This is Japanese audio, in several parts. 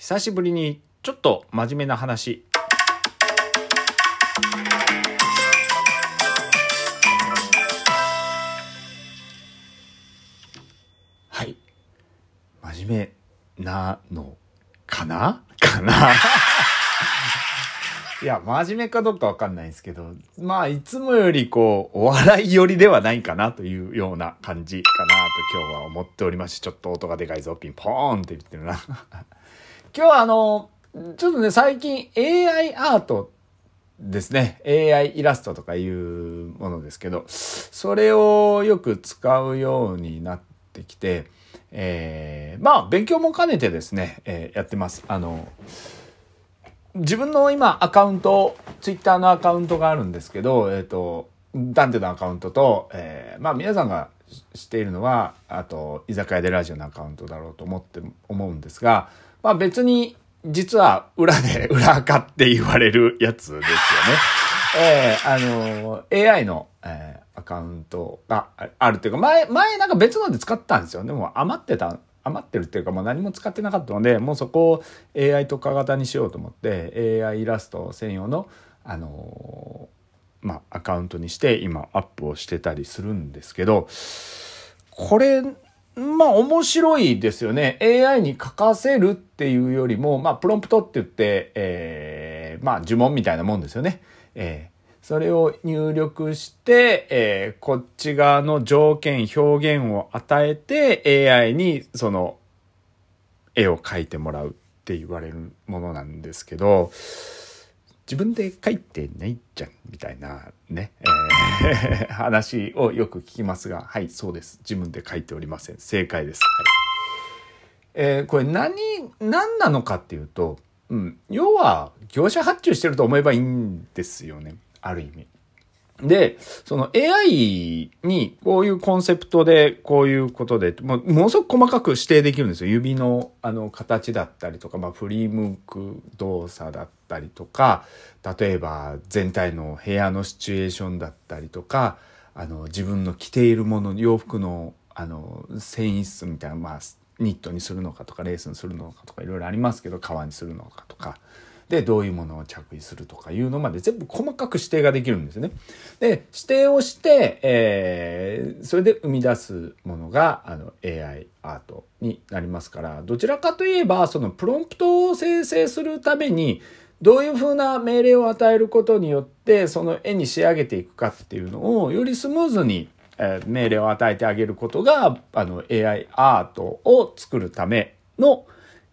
久しぶりにちょっと真面目な話。はい。真面目なのかな？かな？いや、真面目かどうかわかんないんですけど、まあ、いつもよりこう、お笑い寄りではないかなというような感じかなと今日は思っておりますし、ちょっと音がでかいぞ、ピンポーンって言ってるな。今日はあの、ちょっとね、最近 AI アートですね。AI イラストとかいうものですけど、それをよく使うようになってきて、えー、まあ、勉強も兼ねてですね、えー、やってます。あの、自分の今アカウント、ツイッターのアカウントがあるんですけど、えっ、ー、と、ダンテのアカウントと、えー、まあ皆さんが知っているのは、あと、居酒屋でラジオのアカウントだろうと思って、思うんですが、まあ別に、実は裏で裏垢って言われるやつですよね。えー、あの、AI の、えー、アカウントがあるっていうか、前、前なんか別ので使ったんですよ。でも余ってた余ってるっていうかもう何も使ってなかったのでもうそこを AI 特化型にしようと思って AI イラスト専用のあのー、まあアカウントにして今アップをしてたりするんですけどこれまあ面白いですよね AI に書かせるっていうよりもまあプロンプトって言って、えー、まあ呪文みたいなもんですよね。えーそれを入力して、えー、こっち側の条件、表現を与えて AI にその絵を描いてもらうって言われるものなんですけど、自分で書いてないじゃん、みたいなね、えー、話をよく聞きますが、はい、そうです。自分で書いておりません。正解です。はい。えー、これ何、何なのかっていうと、うん、要は業者発注してると思えばいいんですよね。ある意味。で、その AI にこういうコンセプトでこういうことで、もうものすごく細かく指定できるんですよ。指のあの形だったりとか、まあ振り向く動作だったりとか、例えば全体の部屋のシチュエーションだったりとか、あの自分の着ているもの、洋服のあの繊維質みたいな、まあニットにするのかとかレースにするのかとかいろいろありますけど、革にするのかとか。でどういうものを着衣するとかいうのまで全部細かく指定ができるんですね。で指定をして、えー、それで生み出すものがあの AI アートになりますからどちらかといえばそのプロンプトを生成するためにどういうふうな命令を与えることによってその絵に仕上げていくかっていうのをよりスムーズに命令を与えてあげることがあの AI アートを作るための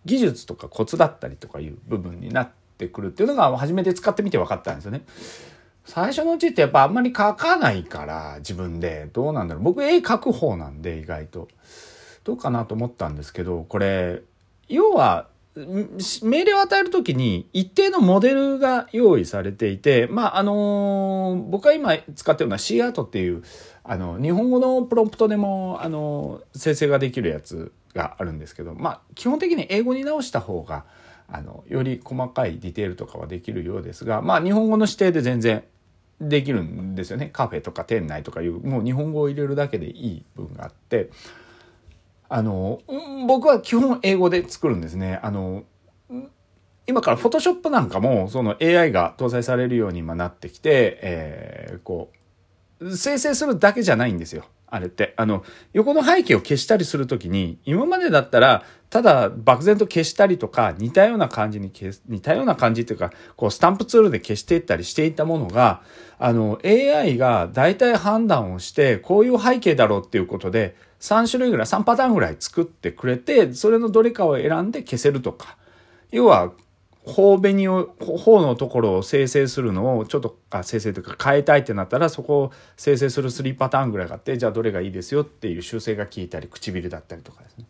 技術とかコツだったりとかいう部分になってってくるっていうのが初めて使ってみて分かったんですよね。最初のうちってやっぱあんまり描かないから自分で。どうなんだろう。僕絵描く方なんで意外と。どうかなと思ったんですけどこれ要は命令を与える時に一定のモデルが用意されていてまああの僕が今使ってるのは C アートっていうあの日本語のプロンプトでもあの生成ができるやつがあるんですけどまあ基本的に英語に直した方があのより細かいディテールとかはできるようですがまあ日本語の指定で全然できるんですよねカフェとか店内とかいうもう日本語を入れるだけでいい部分があってあの僕は基本英語で作るんですね。あの今からフォトショップなんかもその AI が搭載されるように今なってきて、えー、こう生成するだけじゃないんですよ。あれって。あの、横の背景を消したりするときに、今までだったら、ただ漠然と消したりとか、似たような感じに消す、似たような感じっていうか、こうスタンプツールで消していったりしていたものが、あの、AI が大体判断をして、こういう背景だろうっていうことで、3種類ぐらい、3パターンぐらい作ってくれて、それのどれかを選んで消せるとか。要は、方紅を、方のところを生成するのをちょっと、あ、生成というか変えたいってなったら、そこを生成する3パターンぐらいがあって、じゃあどれがいいですよっていう修正が効いたり、唇だったりとかですね。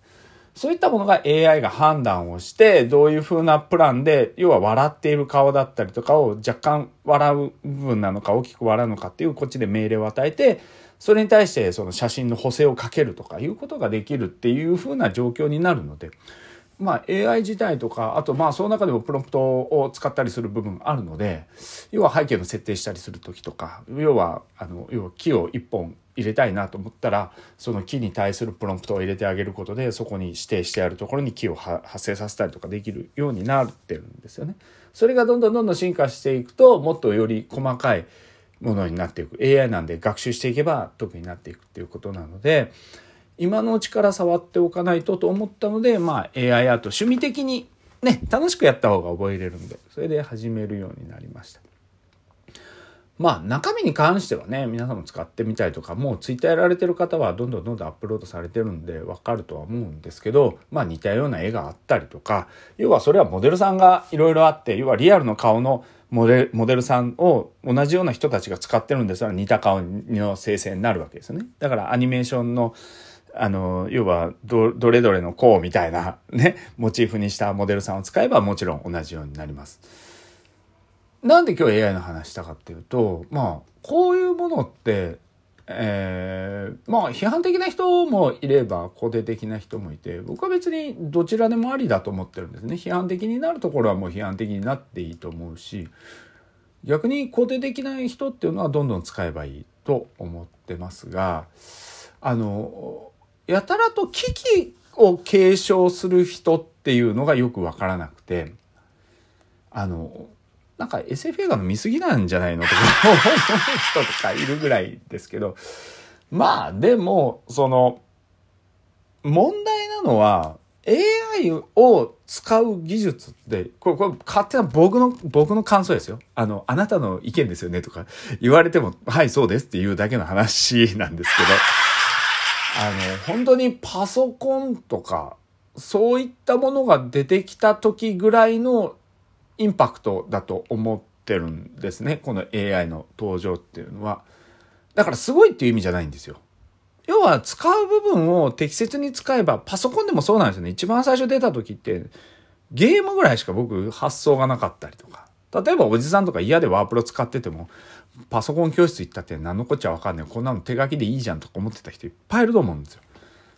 そういったものが AI が判断をして、どういう風なプランで、要は笑っている顔だったりとかを若干笑う部分なのか大きく笑うのかっていうこっちで命令を与えて、それに対してその写真の補正をかけるとかいうことができるっていう風な状況になるので、まあ AI 自体とか、あとまあその中でもプロンプトを使ったりする部分あるので、要は背景の設定したりする時とか、要は、あの、要は木を一本入れたいなと思ったら、その木に対するプロンプトを入れてあげることで、そこに指定してあるところに木を発生させたりとかできるようになってるんですよね。それがどんどんどんどん進化していくと、もっとより細かいものになっていく。AI なんで学習していけば得になっていくっていうことなので、今のうちから触っておかないとと思ったので、まあ AI アート趣味的にね、楽しくやった方が覚えれるんで、それで始めるようになりました。まあ中身に関してはね、皆さんも使ってみたりとか、もうツイッターやられてる方はどんどんどんどんアップロードされてるんでわかるとは思うんですけど、まあ似たような絵があったりとか、要はそれはモデルさんがいろいろあって、要はリアルの顔のモデモデルさんを同じような人たちが使ってるんですから似た顔の生成になるわけですよね。だからアニメーションのあの、要はど、どれどれの項みたいな ね、モチーフにしたモデルさんを使えばもちろん同じようになります。なんで今日 AI の話したかっていうと、まあ、こういうものって、えー、まあ、批判的な人もいれば、肯定的な人もいて、僕は別にどちらでもありだと思ってるんですね。批判的になるところはもう批判的になっていいと思うし、逆に肯定的な人っていうのはどんどん使えばいいと思ってますが、あの、やたらと危機を継承する人っていうのがよくわからなくて、あの、なんか SF 映画の見過ぎなんじゃないのとか思う人とかいるぐらいですけど、まあでも、その、問題なのは、AI を使う技術って、これ、これ勝手な僕の、僕の感想ですよ。あの、あなたの意見ですよねとか言われても、はい、そうですっていうだけの話なんですけど、あの、本当にパソコンとか、そういったものが出てきた時ぐらいのインパクトだと思ってるんですね。この AI の登場っていうのは。だからすごいっていう意味じゃないんですよ。要は使う部分を適切に使えば、パソコンでもそうなんですよね。一番最初出た時って、ゲームぐらいしか僕発想がなかったりとか。例えばおじさんとか嫌でワープロ使ってても、パソコン教室行ったって何のこっちゃわかんない。こんなの手書きでいいじゃんとか思ってた人いっぱいいると思うんですよ。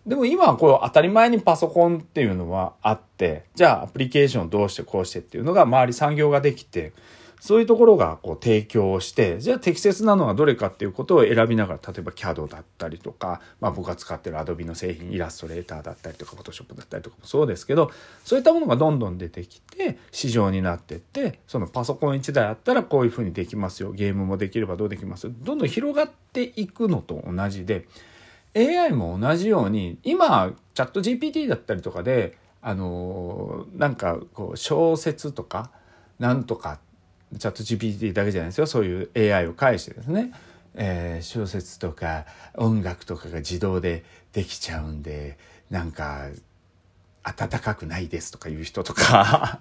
でも今はこう当たり前にパソコンっていうのはあって、じゃあアプリケーションをどうしてこうしてっていうのが周り産業ができて、そういうところがこう提供して、じゃあ適切なのはどれかっていうことを選びながら、例えば CAD だったりとか、まあ僕が使ってる Adobe の製品、イラストレーターだったりとか、Photoshop だったりとかもそうですけど、そういったものがどんどん出てきて、市場になってって、そのパソコン1台あったらこういうふうにできますよ。ゲームもできればどうできますどんどん広がっていくのと同じで、AI も同じように、今、チャット GPT だったりとかで、あのなんかこう小説とか、なんとかチャット GPT だけじゃないですよ。そういう AI を介してですね、えー、小説とか音楽とかが自動でできちゃうんでなんか暖かくないですとかいう人とか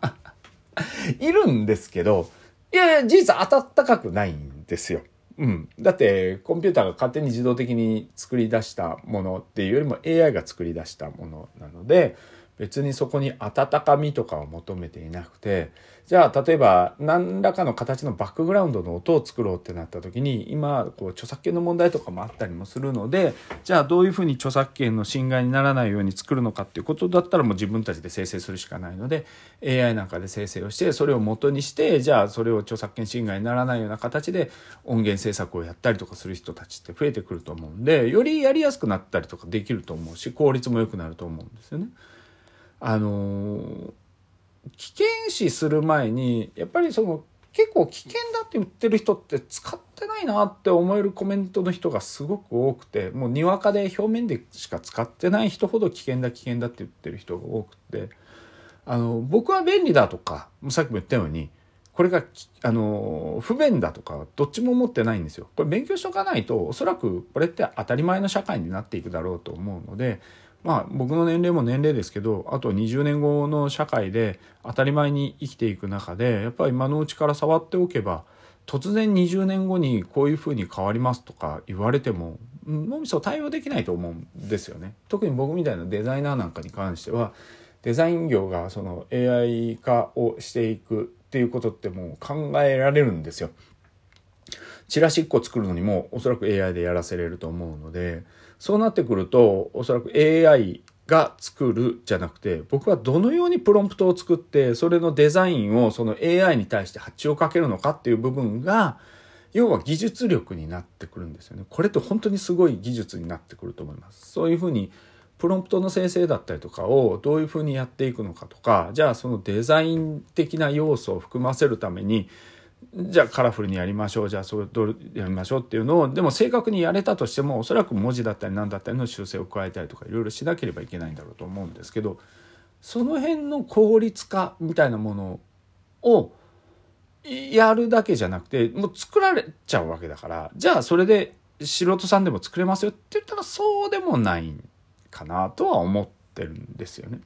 いるんですけどいやいや事実暖かくないんですよ。うん、だってコンピューターが勝手に自動的に作り出したものっていうよりも AI が作り出したものなので別にそこに温かみとかを求めていなくてじゃあ例えば何らかの形のバックグラウンドの音を作ろうってなった時に今こう著作権の問題とかもあったりもするのでじゃあどういうふうに著作権の侵害にならないように作るのかっていうことだったらもう自分たちで生成するしかないので AI なんかで生成をしてそれを元にしてじゃあそれを著作権侵害にならないような形で音源制作をやったりとかする人たちって増えてくると思うんでよりやりやすくなったりとかできると思うし効率も良くなると思うんですよね。あの危険視する前にやっぱりその結構危険だって言ってる人って使ってないなって思えるコメントの人がすごく多くてもうにわかで表面でしか使ってない人ほど危険だ危険だって言ってる人が多くてあの僕は便利だとかさっきも言ったようにこれがあの不便だとかどっちも思ってないんですよ。これ勉強しとかないとおそらくこれって当たり前の社会になっていくだろうと思うのでまあ僕の年齢も年齢ですけどあと20年後の社会で当たり前に生きていく中でやっぱり今のうちから触っておけば突然20年後にこういうふうに変わりますとか言われても脳みそ対応できないと思うんですよね。特に僕みたいなデザイナーなんかに関してはデザイン業がその AI 化をしていくっていうことってもう考えられるんですよ。チラシ1個作るのにもおそらく AI でやらせれると思うのでそうなってくるとおそらく AI が作るじゃなくて僕はどのようにプロンプトを作ってそれのデザインをその AI に対して発注をかけるのかっていう部分が要は技術力になってくるんですよね。これって本当にすごい技術になってくると思います。そういうふうにプロンプトの生成だったりとかをどういうふうにやっていくのかとかじゃあそのデザイン的な要素を含ませるためにじゃあカラフルにやりましょうじゃあそれどうやりましょうっていうのをでも正確にやれたとしてもおそらく文字だったり何だったりの修正を加えたりとかいろいろしなければいけないんだろうと思うんですけどその辺の効率化みたいなものをやるだけじゃなくてもう作られちゃうわけだからじゃあそれで素人さんでも作れますよって言ったらそうでもないかなとは思ってるんですよね。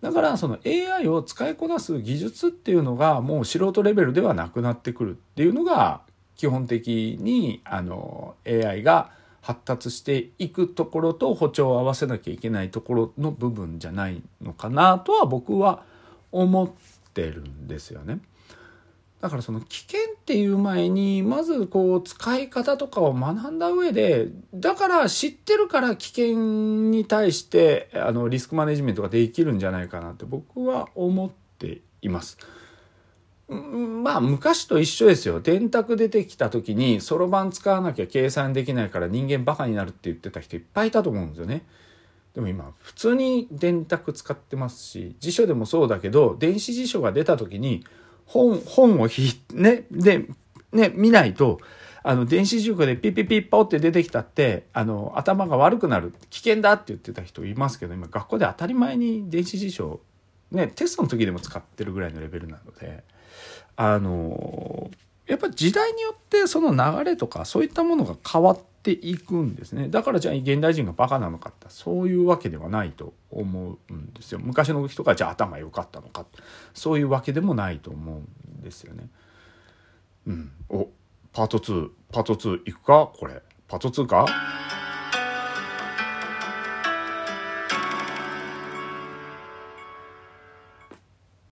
だからその AI を使いこなす技術っていうのがもう素人レベルではなくなってくるっていうのが基本的にあの AI が発達していくところと歩調を合わせなきゃいけないところの部分じゃないのかなとは僕は思ってるんですよね。だからその危険っていう前にまずこう使い方とかを学んだ上でだから知ってるから危険に対してあのリスクマネジメントができるんじゃないかなって僕は思っています。まあ昔と一緒ですよ。電卓出てきた時にそろばん使わなきゃ計算できないから人間バカになるって言ってた人いっぱいいたと思うんですよね。でも今普通に電卓使ってますし辞書でもそうだけど電子辞書が出た時に本、本をひ、ね、で、ね、見ないと、あの、電子塾でピピピッポって出てきたって、あの、頭が悪くなる、危険だって言ってた人いますけど、今学校で当たり前に電子辞書、ね、テストの時でも使ってるぐらいのレベルなので、あの、やっぱ時代によってその流れとかそういったものが変わっていくんですね。だからじゃあ現代人がバカなのかってそういうわけではないと思うんですよ。昔の人がじゃあ頭良かったのかそういうわけでもないと思うんですよね。うん。お、パート2、パート2いくか？これ。パート2か？